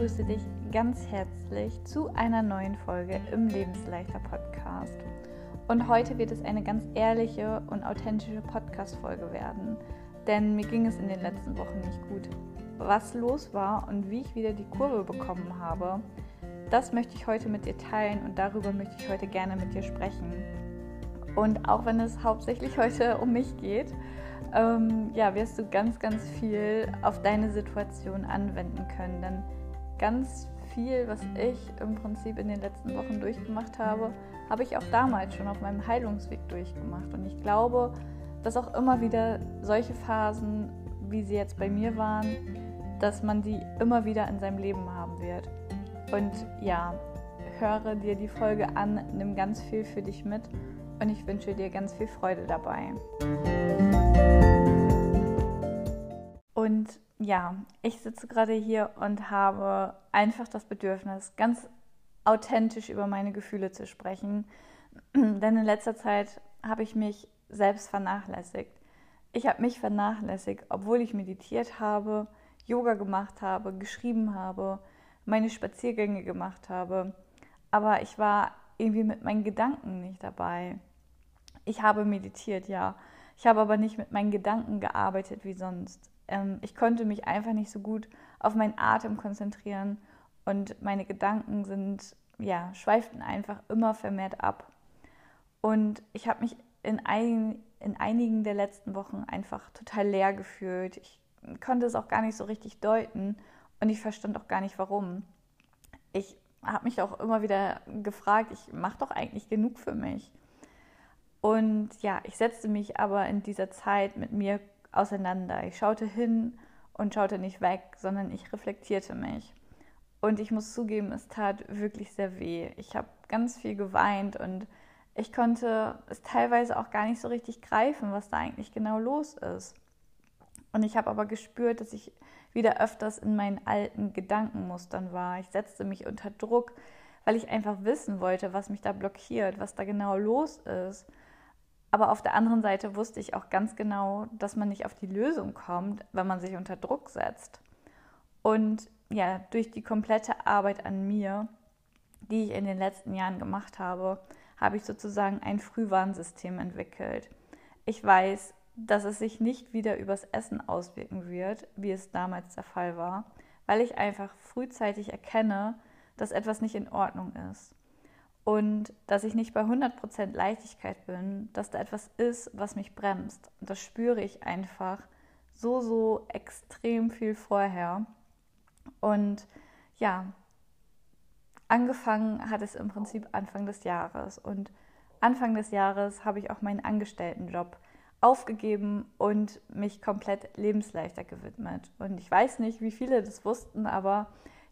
begrüße dich ganz herzlich zu einer neuen Folge im Lebensleichter Podcast. Und heute wird es eine ganz ehrliche und authentische Podcast-Folge werden, denn mir ging es in den letzten Wochen nicht gut. Was los war und wie ich wieder die Kurve bekommen habe, das möchte ich heute mit dir teilen und darüber möchte ich heute gerne mit dir sprechen. Und auch wenn es hauptsächlich heute um mich geht, ähm, ja, wirst du ganz, ganz viel auf deine Situation anwenden können. Denn ganz viel, was ich im Prinzip in den letzten Wochen durchgemacht habe, habe ich auch damals schon auf meinem Heilungsweg durchgemacht. Und ich glaube, dass auch immer wieder solche Phasen, wie sie jetzt bei mir waren, dass man die immer wieder in seinem Leben haben wird. Und ja, höre dir die Folge an, nimm ganz viel für dich mit und ich wünsche dir ganz viel Freude dabei. Ja, ich sitze gerade hier und habe einfach das Bedürfnis, ganz authentisch über meine Gefühle zu sprechen. Denn in letzter Zeit habe ich mich selbst vernachlässigt. Ich habe mich vernachlässigt, obwohl ich meditiert habe, Yoga gemacht habe, geschrieben habe, meine Spaziergänge gemacht habe. Aber ich war irgendwie mit meinen Gedanken nicht dabei. Ich habe meditiert, ja. Ich habe aber nicht mit meinen Gedanken gearbeitet wie sonst. Ähm, ich konnte mich einfach nicht so gut auf meinen Atem konzentrieren und meine Gedanken sind, ja, schweiften einfach immer vermehrt ab. Und ich habe mich in, ein, in einigen der letzten Wochen einfach total leer gefühlt. Ich konnte es auch gar nicht so richtig deuten und ich verstand auch gar nicht warum. Ich habe mich auch immer wieder gefragt, ich mache doch eigentlich genug für mich. Und ja, ich setzte mich aber in dieser Zeit mit mir auseinander. Ich schaute hin und schaute nicht weg, sondern ich reflektierte mich. Und ich muss zugeben, es tat wirklich sehr weh. Ich habe ganz viel geweint und ich konnte es teilweise auch gar nicht so richtig greifen, was da eigentlich genau los ist. Und ich habe aber gespürt, dass ich wieder öfters in meinen alten Gedankenmustern war. Ich setzte mich unter Druck, weil ich einfach wissen wollte, was mich da blockiert, was da genau los ist. Aber auf der anderen Seite wusste ich auch ganz genau, dass man nicht auf die Lösung kommt, wenn man sich unter Druck setzt. Und ja, durch die komplette Arbeit an mir, die ich in den letzten Jahren gemacht habe, habe ich sozusagen ein Frühwarnsystem entwickelt. Ich weiß, dass es sich nicht wieder übers Essen auswirken wird, wie es damals der Fall war, weil ich einfach frühzeitig erkenne, dass etwas nicht in Ordnung ist und dass ich nicht bei 100% Leichtigkeit bin, dass da etwas ist, was mich bremst. Und das spüre ich einfach so, so extrem viel vorher. Und ja, angefangen hat es im Prinzip Anfang des Jahres. Und Anfang des Jahres habe ich auch meinen Angestelltenjob aufgegeben und mich komplett lebensleichter gewidmet. Und ich weiß nicht, wie viele das wussten, aber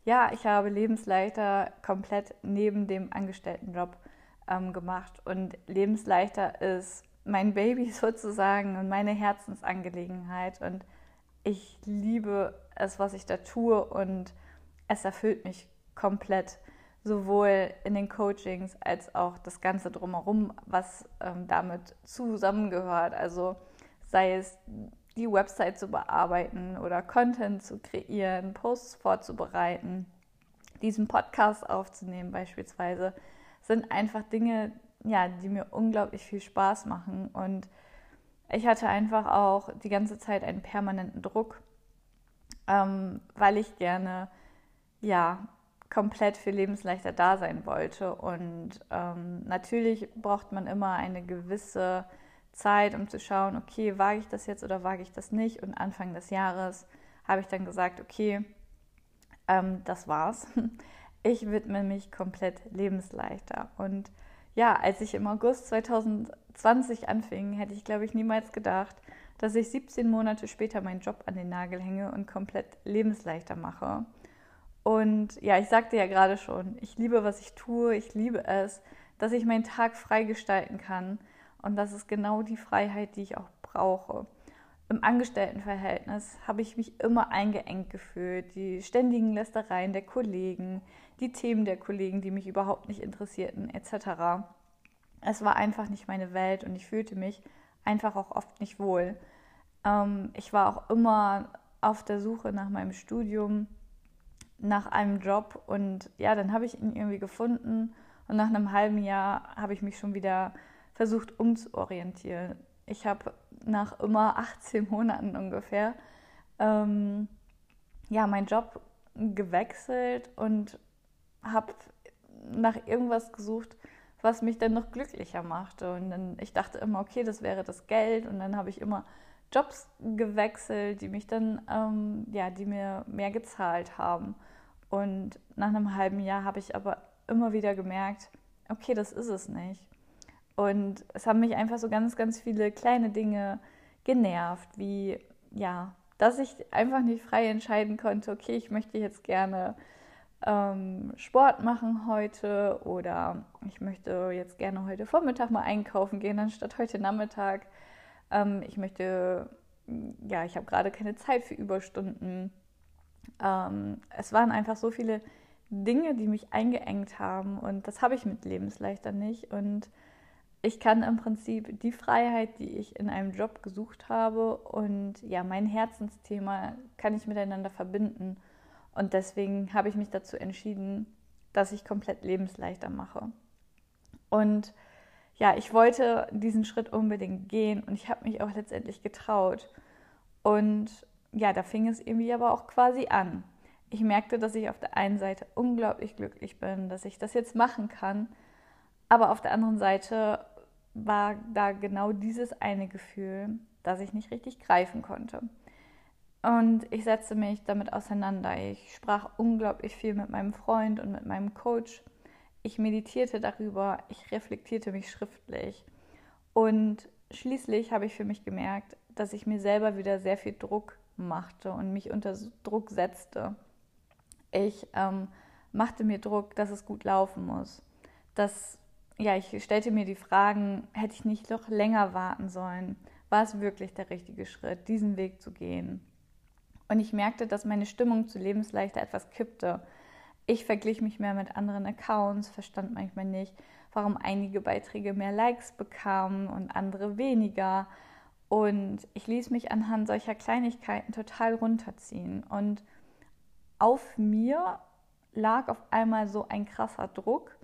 ja, ich habe Lebensleichter komplett neben dem Angestelltenjob ähm, gemacht. Und Lebensleichter ist mein Baby sozusagen und meine Herzensangelegenheit. Und ich liebe es, was ich da tue. Und es erfüllt mich komplett, sowohl in den Coachings als auch das Ganze drumherum, was ähm, damit zusammengehört. Also sei es die Website zu bearbeiten oder Content zu kreieren, Posts vorzubereiten, diesen Podcast aufzunehmen beispielsweise, sind einfach Dinge, ja, die mir unglaublich viel Spaß machen. Und ich hatte einfach auch die ganze Zeit einen permanenten Druck, ähm, weil ich gerne, ja, komplett für lebensleichter da sein wollte. Und ähm, natürlich braucht man immer eine gewisse Zeit, um zu schauen, okay, wage ich das jetzt oder wage ich das nicht? Und Anfang des Jahres habe ich dann gesagt, okay, ähm, das war's. Ich widme mich komplett lebensleichter. Und ja, als ich im August 2020 anfing, hätte ich, glaube ich, niemals gedacht, dass ich 17 Monate später meinen Job an den Nagel hänge und komplett lebensleichter mache. Und ja, ich sagte ja gerade schon, ich liebe, was ich tue, ich liebe es, dass ich meinen Tag frei gestalten kann, und das ist genau die Freiheit, die ich auch brauche. Im Angestelltenverhältnis habe ich mich immer eingeengt gefühlt. Die ständigen Lästereien der Kollegen, die Themen der Kollegen, die mich überhaupt nicht interessierten, etc. Es war einfach nicht meine Welt und ich fühlte mich einfach auch oft nicht wohl. Ähm, ich war auch immer auf der Suche nach meinem Studium nach einem Job und ja, dann habe ich ihn irgendwie gefunden und nach einem halben Jahr habe ich mich schon wieder versucht umzuorientieren. Ich habe nach immer 18 Monaten ungefähr ähm, ja, meinen Job gewechselt und habe nach irgendwas gesucht, was mich dann noch glücklicher machte. Und dann, ich dachte immer, okay, das wäre das Geld. Und dann habe ich immer Jobs gewechselt, die mich dann, ähm, ja, die mir mehr gezahlt haben. Und nach einem halben Jahr habe ich aber immer wieder gemerkt, okay, das ist es nicht. Und es haben mich einfach so ganz, ganz viele kleine Dinge genervt, wie, ja, dass ich einfach nicht frei entscheiden konnte, okay, ich möchte jetzt gerne ähm, Sport machen heute oder ich möchte jetzt gerne heute Vormittag mal einkaufen gehen, anstatt heute Nachmittag. Ähm, ich möchte, ja, ich habe gerade keine Zeit für Überstunden. Ähm, es waren einfach so viele Dinge, die mich eingeengt haben und das habe ich mit Lebensleichter nicht. Und ich kann im Prinzip die Freiheit, die ich in einem Job gesucht habe und ja, mein Herzensthema kann ich miteinander verbinden. Und deswegen habe ich mich dazu entschieden, dass ich komplett lebensleichter mache. Und ja, ich wollte diesen Schritt unbedingt gehen und ich habe mich auch letztendlich getraut. Und ja, da fing es irgendwie aber auch quasi an. Ich merkte, dass ich auf der einen Seite unglaublich glücklich bin, dass ich das jetzt machen kann. Aber auf der anderen Seite war da genau dieses eine Gefühl, das ich nicht richtig greifen konnte. Und ich setzte mich damit auseinander. Ich sprach unglaublich viel mit meinem Freund und mit meinem Coach. Ich meditierte darüber, ich reflektierte mich schriftlich. Und schließlich habe ich für mich gemerkt, dass ich mir selber wieder sehr viel Druck machte und mich unter Druck setzte. Ich ähm, machte mir Druck, dass es gut laufen muss. Dass, ja, ich stellte mir die Fragen, hätte ich nicht noch länger warten sollen? War es wirklich der richtige Schritt, diesen Weg zu gehen? Und ich merkte, dass meine Stimmung zu Lebensleichter etwas kippte. Ich verglich mich mehr mit anderen Accounts, verstand manchmal nicht, warum einige Beiträge mehr Likes bekamen und andere weniger. Und ich ließ mich anhand solcher Kleinigkeiten total runterziehen. Und auf mir lag auf einmal so ein krasser Druck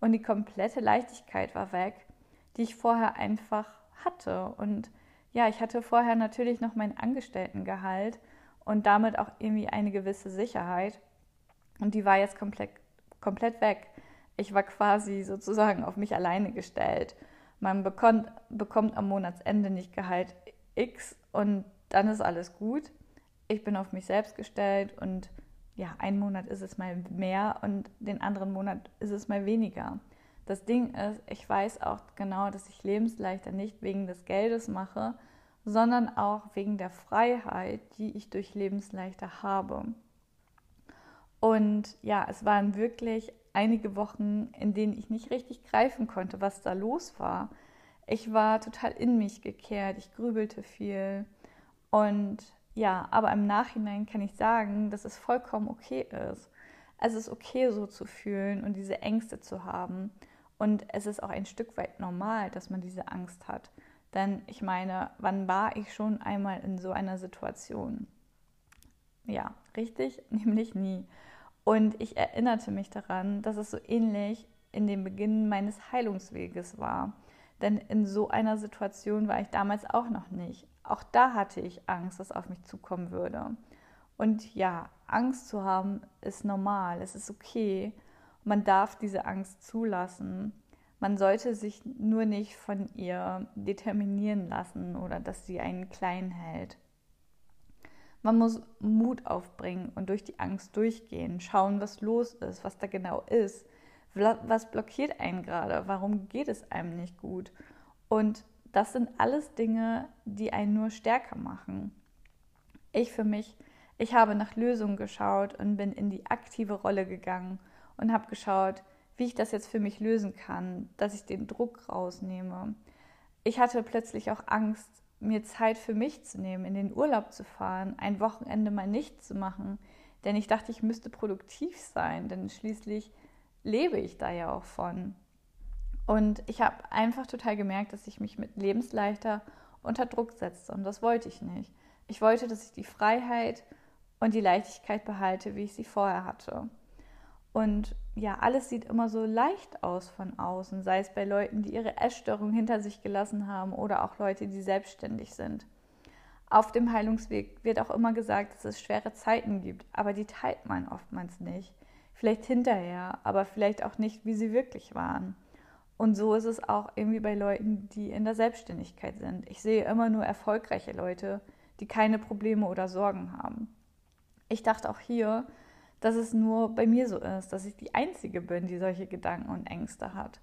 und die komplette Leichtigkeit war weg, die ich vorher einfach hatte. Und ja, ich hatte vorher natürlich noch mein Angestelltengehalt und damit auch irgendwie eine gewisse Sicherheit. Und die war jetzt komplett, komplett weg. Ich war quasi sozusagen auf mich alleine gestellt. Man bekommt, bekommt am Monatsende nicht Gehalt X und dann ist alles gut. Ich bin auf mich selbst gestellt und ja, einen Monat ist es mal mehr und den anderen Monat ist es mal weniger. Das Ding ist, ich weiß auch genau, dass ich lebensleichter nicht wegen des Geldes mache, sondern auch wegen der Freiheit, die ich durch Lebensleichter habe. Und ja, es waren wirklich einige Wochen, in denen ich nicht richtig greifen konnte, was da los war. Ich war total in mich gekehrt, ich grübelte viel. Und ja, aber im Nachhinein kann ich sagen, dass es vollkommen okay ist. Es ist okay, so zu fühlen und diese Ängste zu haben. Und es ist auch ein Stück weit normal, dass man diese Angst hat. Denn ich meine, wann war ich schon einmal in so einer Situation? Ja, richtig, nämlich nie. Und ich erinnerte mich daran, dass es so ähnlich in dem Beginn meines Heilungsweges war. Denn in so einer Situation war ich damals auch noch nicht. Auch da hatte ich Angst, dass auf mich zukommen würde. Und ja, Angst zu haben ist normal, es ist okay. Man darf diese Angst zulassen. Man sollte sich nur nicht von ihr determinieren lassen oder dass sie einen klein hält. Man muss Mut aufbringen und durch die Angst durchgehen, schauen, was los ist, was da genau ist, was blockiert einen gerade, warum geht es einem nicht gut. Und das sind alles Dinge, die einen nur stärker machen. Ich für mich, ich habe nach Lösungen geschaut und bin in die aktive Rolle gegangen und habe geschaut, wie ich das jetzt für mich lösen kann, dass ich den Druck rausnehme. Ich hatte plötzlich auch Angst, mir Zeit für mich zu nehmen, in den Urlaub zu fahren, ein Wochenende mal nichts zu machen, denn ich dachte, ich müsste produktiv sein, denn schließlich lebe ich da ja auch von. Und ich habe einfach total gemerkt, dass ich mich mit Lebensleichter unter Druck setzte und das wollte ich nicht. Ich wollte, dass ich die Freiheit und die Leichtigkeit behalte, wie ich sie vorher hatte. Und ja, alles sieht immer so leicht aus von außen, sei es bei Leuten, die ihre Essstörung hinter sich gelassen haben oder auch Leute, die selbstständig sind. Auf dem Heilungsweg wird auch immer gesagt, dass es schwere Zeiten gibt, aber die teilt man oftmals nicht. Vielleicht hinterher, aber vielleicht auch nicht, wie sie wirklich waren. Und so ist es auch irgendwie bei Leuten, die in der Selbstständigkeit sind. Ich sehe immer nur erfolgreiche Leute, die keine Probleme oder Sorgen haben. Ich dachte auch hier, dass es nur bei mir so ist, dass ich die Einzige bin, die solche Gedanken und Ängste hat.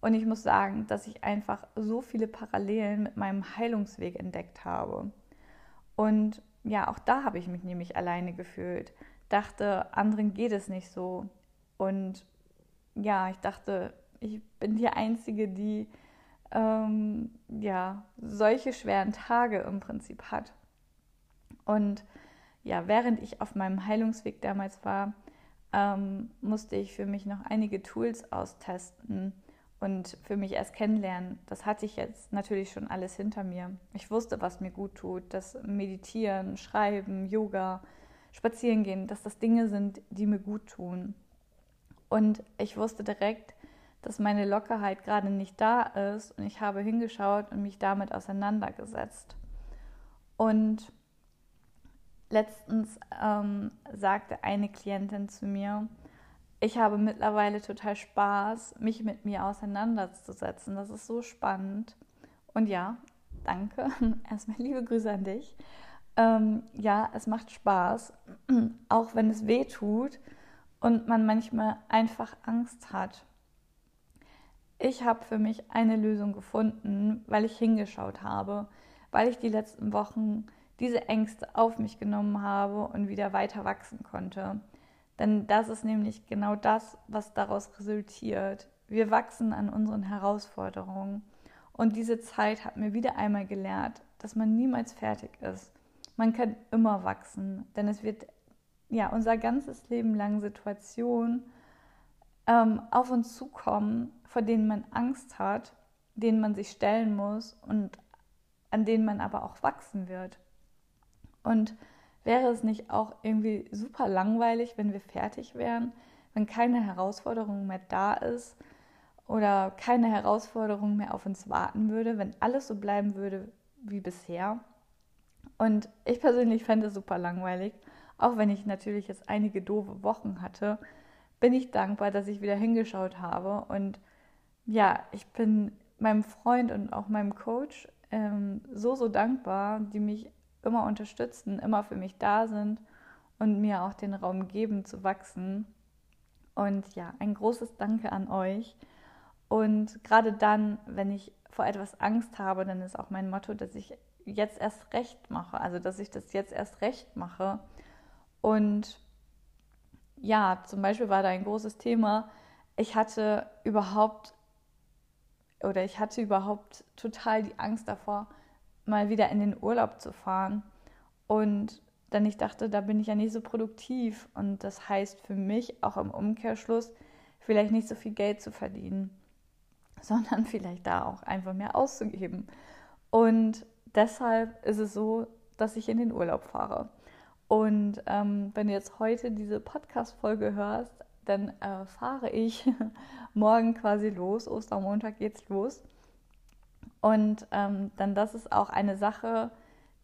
Und ich muss sagen, dass ich einfach so viele Parallelen mit meinem Heilungsweg entdeckt habe. Und ja, auch da habe ich mich nämlich alleine gefühlt. Dachte, anderen geht es nicht so. Und ja, ich dachte, ich bin die Einzige, die ähm, ja, solche schweren Tage im Prinzip hat. Und ja, während ich auf meinem Heilungsweg damals war, ähm, musste ich für mich noch einige Tools austesten und für mich erst kennenlernen. Das hatte ich jetzt natürlich schon alles hinter mir. Ich wusste, was mir gut tut, das Meditieren, Schreiben, Yoga, Spazierengehen, dass das Dinge sind, die mir gut tun. Und ich wusste direkt, dass meine Lockerheit gerade nicht da ist und ich habe hingeschaut und mich damit auseinandergesetzt. Und letztens ähm, sagte eine Klientin zu mir, ich habe mittlerweile total Spaß, mich mit mir auseinanderzusetzen. Das ist so spannend. Und ja, danke. Erstmal liebe Grüße an dich. Ähm, ja, es macht Spaß, auch wenn es weh tut und man manchmal einfach Angst hat. Ich habe für mich eine Lösung gefunden, weil ich hingeschaut habe, weil ich die letzten Wochen diese Ängste auf mich genommen habe und wieder weiter wachsen konnte. Denn das ist nämlich genau das, was daraus resultiert. Wir wachsen an unseren Herausforderungen. Und diese Zeit hat mir wieder einmal gelehrt, dass man niemals fertig ist. Man kann immer wachsen, denn es wird ja unser ganzes Leben lang Situationen ähm, auf uns zukommen, vor denen man Angst hat, denen man sich stellen muss und an denen man aber auch wachsen wird. Und wäre es nicht auch irgendwie super langweilig, wenn wir fertig wären, wenn keine Herausforderung mehr da ist oder keine Herausforderung mehr auf uns warten würde, wenn alles so bleiben würde wie bisher? Und ich persönlich fände es super langweilig, auch wenn ich natürlich jetzt einige doofe Wochen hatte, bin ich dankbar, dass ich wieder hingeschaut habe. Und ja, ich bin meinem Freund und auch meinem Coach ähm, so, so dankbar, die mich immer unterstützen, immer für mich da sind und mir auch den Raum geben zu wachsen. Und ja, ein großes Danke an euch. Und gerade dann, wenn ich vor etwas Angst habe, dann ist auch mein Motto, dass ich jetzt erst recht mache. Also, dass ich das jetzt erst recht mache. Und ja, zum Beispiel war da ein großes Thema. Ich hatte überhaupt oder ich hatte überhaupt total die Angst davor, mal wieder in den Urlaub zu fahren. Und dann ich dachte, da bin ich ja nicht so produktiv. Und das heißt für mich auch im Umkehrschluss, vielleicht nicht so viel Geld zu verdienen, sondern vielleicht da auch einfach mehr auszugeben. Und deshalb ist es so, dass ich in den Urlaub fahre. Und ähm, wenn du jetzt heute diese Podcast-Folge hörst, dann äh, fahre ich morgen quasi los. Ostermontag geht's los. Und ähm, dann das ist auch eine Sache,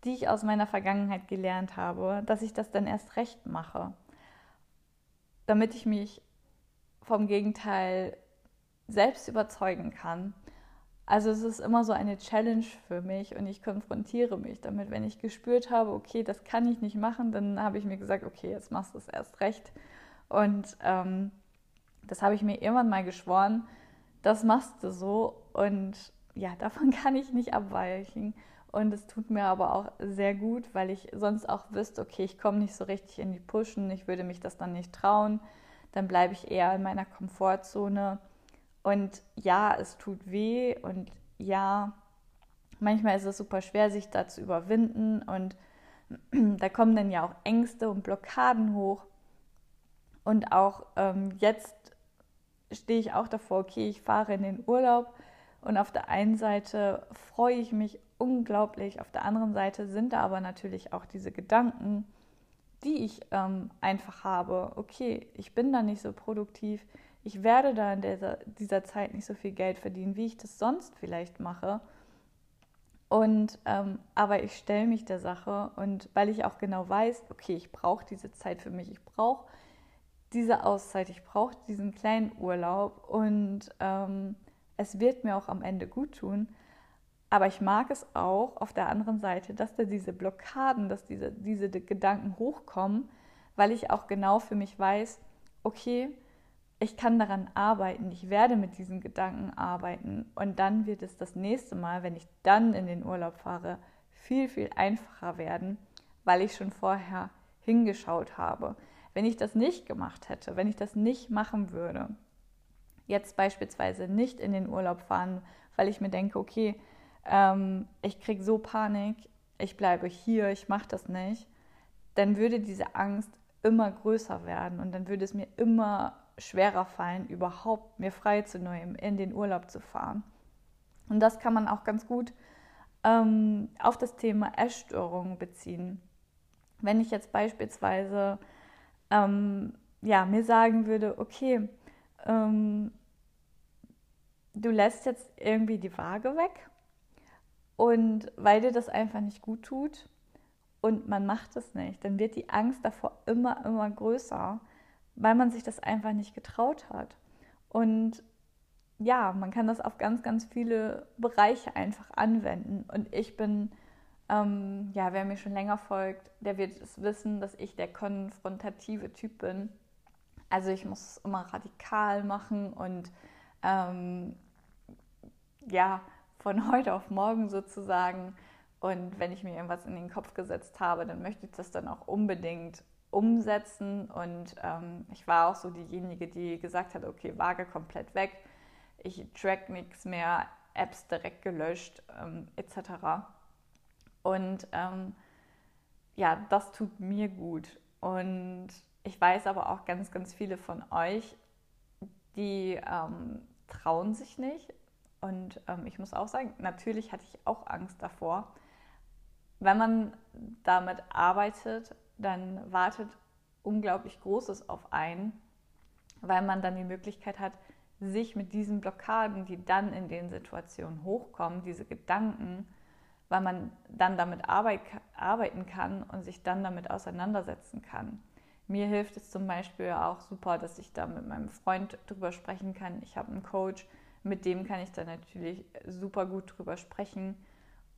die ich aus meiner Vergangenheit gelernt habe, dass ich das dann erst recht mache, damit ich mich vom Gegenteil selbst überzeugen kann. Also es ist immer so eine Challenge für mich und ich konfrontiere mich damit. Wenn ich gespürt habe, okay, das kann ich nicht machen, dann habe ich mir gesagt, okay, jetzt machst du es erst recht. Und ähm, das habe ich mir irgendwann mal geschworen, das machst du so. Und ja, davon kann ich nicht abweichen. Und es tut mir aber auch sehr gut, weil ich sonst auch wüsste, okay, ich komme nicht so richtig in die Pushen, ich würde mich das dann nicht trauen. Dann bleibe ich eher in meiner Komfortzone. Und ja, es tut weh und ja, manchmal ist es super schwer, sich da zu überwinden. Und da kommen dann ja auch Ängste und Blockaden hoch. Und auch ähm, jetzt stehe ich auch davor, okay, ich fahre in den Urlaub und auf der einen Seite freue ich mich unglaublich, auf der anderen Seite sind da aber natürlich auch diese Gedanken, die ich ähm, einfach habe. Okay, ich bin da nicht so produktiv, ich werde da in dieser, dieser Zeit nicht so viel Geld verdienen, wie ich das sonst vielleicht mache. Und ähm, aber ich stelle mich der Sache und weil ich auch genau weiß, okay, ich brauche diese Zeit für mich, ich brauche diese Auszeit, ich brauche diesen kleinen Urlaub und ähm, es wird mir auch am Ende gut tun. Aber ich mag es auch auf der anderen Seite, dass da diese Blockaden, dass diese, diese Gedanken hochkommen, weil ich auch genau für mich weiß, okay, ich kann daran arbeiten, ich werde mit diesen Gedanken arbeiten und dann wird es das nächste Mal, wenn ich dann in den Urlaub fahre, viel, viel einfacher werden, weil ich schon vorher hingeschaut habe. Wenn ich das nicht gemacht hätte, wenn ich das nicht machen würde, jetzt beispielsweise nicht in den Urlaub fahren, weil ich mir denke, okay, ähm, ich kriege so Panik, ich bleibe hier, ich mache das nicht, dann würde diese Angst immer größer werden und dann würde es mir immer schwerer fallen, überhaupt mir frei zu nehmen, in den Urlaub zu fahren. Und das kann man auch ganz gut ähm, auf das Thema Essstörungen beziehen. Wenn ich jetzt beispielsweise ähm, ja, mir sagen würde, okay, ähm, du lässt jetzt irgendwie die Waage weg und weil dir das einfach nicht gut tut und man macht es nicht, dann wird die Angst davor immer, immer größer weil man sich das einfach nicht getraut hat. Und ja, man kann das auf ganz, ganz viele Bereiche einfach anwenden. Und ich bin, ähm, ja, wer mir schon länger folgt, der wird es wissen, dass ich der konfrontative Typ bin. Also ich muss es immer radikal machen und ähm, ja, von heute auf morgen sozusagen. Und wenn ich mir irgendwas in den Kopf gesetzt habe, dann möchte ich das dann auch unbedingt umsetzen. Und ähm, ich war auch so diejenige, die gesagt hat, okay, Waage komplett weg, ich track nichts mehr, Apps direkt gelöscht, ähm, etc. Und ähm, ja, das tut mir gut. Und ich weiß aber auch ganz, ganz viele von euch, die ähm, trauen sich nicht. Und ähm, ich muss auch sagen, natürlich hatte ich auch Angst davor. Wenn man damit arbeitet dann wartet unglaublich Großes auf einen, weil man dann die Möglichkeit hat, sich mit diesen Blockaden, die dann in den Situationen hochkommen, diese Gedanken, weil man dann damit arbeiten kann und sich dann damit auseinandersetzen kann. Mir hilft es zum Beispiel auch super, dass ich da mit meinem Freund drüber sprechen kann. Ich habe einen Coach, mit dem kann ich da natürlich super gut drüber sprechen.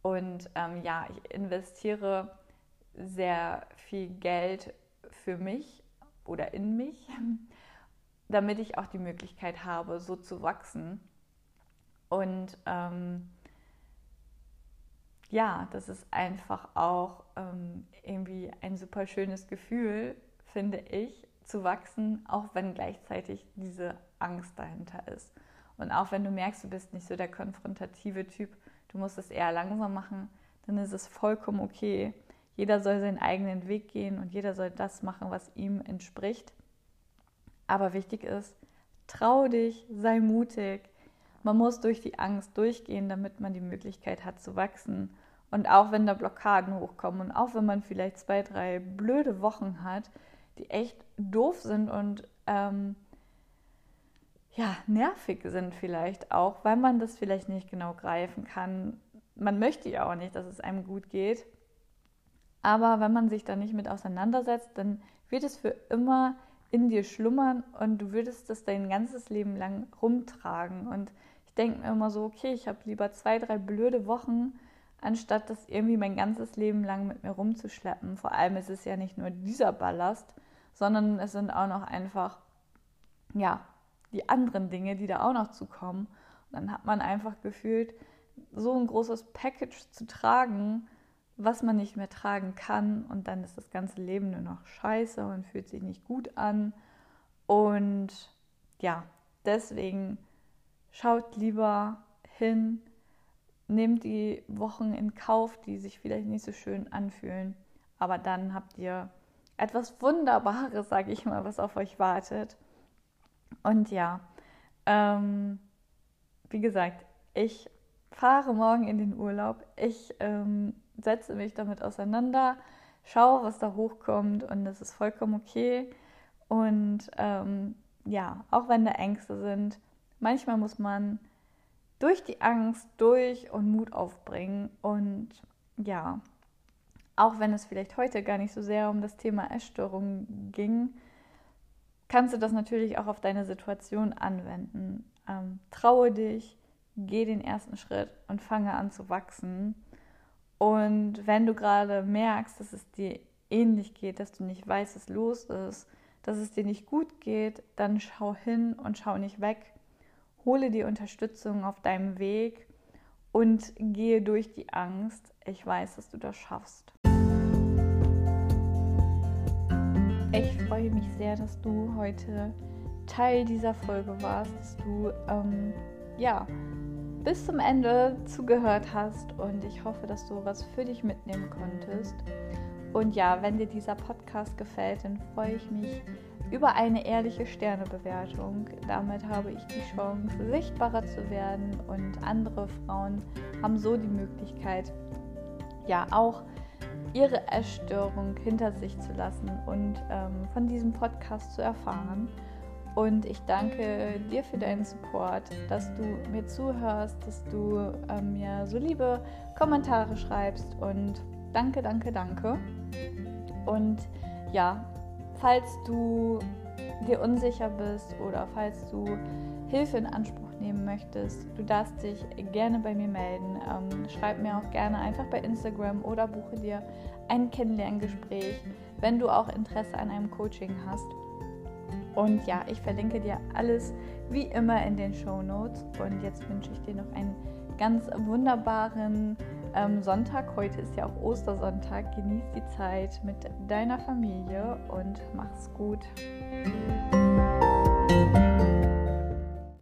Und ähm, ja, ich investiere sehr viel Geld für mich oder in mich, damit ich auch die Möglichkeit habe, so zu wachsen. Und ähm, ja, das ist einfach auch ähm, irgendwie ein super schönes Gefühl, finde ich, zu wachsen, auch wenn gleichzeitig diese Angst dahinter ist. Und auch wenn du merkst, du bist nicht so der konfrontative Typ, du musst es eher langsam machen, dann ist es vollkommen okay. Jeder soll seinen eigenen Weg gehen und jeder soll das machen, was ihm entspricht. Aber wichtig ist, trau dich, sei mutig. Man muss durch die Angst durchgehen, damit man die Möglichkeit hat zu wachsen. Und auch wenn da Blockaden hochkommen und auch wenn man vielleicht zwei, drei blöde Wochen hat, die echt doof sind und ähm, ja, nervig sind vielleicht auch, weil man das vielleicht nicht genau greifen kann. Man möchte ja auch nicht, dass es einem gut geht. Aber wenn man sich da nicht mit auseinandersetzt, dann wird es für immer in dir schlummern und du würdest das dein ganzes Leben lang rumtragen. Und ich denke mir immer so, okay, ich habe lieber zwei, drei blöde Wochen, anstatt das irgendwie mein ganzes Leben lang mit mir rumzuschleppen. Vor allem ist es ja nicht nur dieser Ballast, sondern es sind auch noch einfach, ja, die anderen Dinge, die da auch noch zukommen. Und dann hat man einfach gefühlt, so ein großes Package zu tragen, was man nicht mehr tragen kann und dann ist das ganze Leben nur noch scheiße und fühlt sich nicht gut an. Und ja, deswegen schaut lieber hin, nehmt die Wochen in Kauf, die sich vielleicht nicht so schön anfühlen, aber dann habt ihr etwas Wunderbares, sage ich mal, was auf euch wartet. Und ja, ähm, wie gesagt, ich fahre morgen in den Urlaub. Ich ähm, setze mich damit auseinander, schau, was da hochkommt und das ist vollkommen okay. Und ähm, ja, auch wenn da Ängste sind, manchmal muss man durch die Angst durch und Mut aufbringen. Und ja, auch wenn es vielleicht heute gar nicht so sehr um das Thema Essstörung ging, kannst du das natürlich auch auf deine Situation anwenden. Ähm, traue dich, geh den ersten Schritt und fange an zu wachsen. Und wenn du gerade merkst, dass es dir ähnlich geht, dass du nicht weißt, was los ist, dass es dir nicht gut geht, dann schau hin und schau nicht weg. Hole die Unterstützung auf deinem Weg und gehe durch die Angst. Ich weiß, dass du das schaffst. Ich freue mich sehr, dass du heute Teil dieser Folge warst, dass du ähm, ja bis zum Ende zugehört hast und ich hoffe, dass du was für dich mitnehmen konntest. Und ja, wenn dir dieser Podcast gefällt, dann freue ich mich über eine ehrliche Sternebewertung. Damit habe ich die Chance, sichtbarer zu werden und andere Frauen haben so die Möglichkeit, ja auch ihre Essstörung hinter sich zu lassen und ähm, von diesem Podcast zu erfahren. Und ich danke dir für deinen Support, dass du mir zuhörst, dass du ähm, mir so liebe Kommentare schreibst und danke, danke, danke. Und ja, falls du dir unsicher bist oder falls du Hilfe in Anspruch nehmen möchtest, du darfst dich gerne bei mir melden. Ähm, schreib mir auch gerne einfach bei Instagram oder buche dir ein Kennenlerngespräch, wenn du auch Interesse an einem Coaching hast. Und ja, ich verlinke dir alles wie immer in den Show Notes. Und jetzt wünsche ich dir noch einen ganz wunderbaren ähm, Sonntag. Heute ist ja auch Ostersonntag. Genieß die Zeit mit deiner Familie und mach's gut.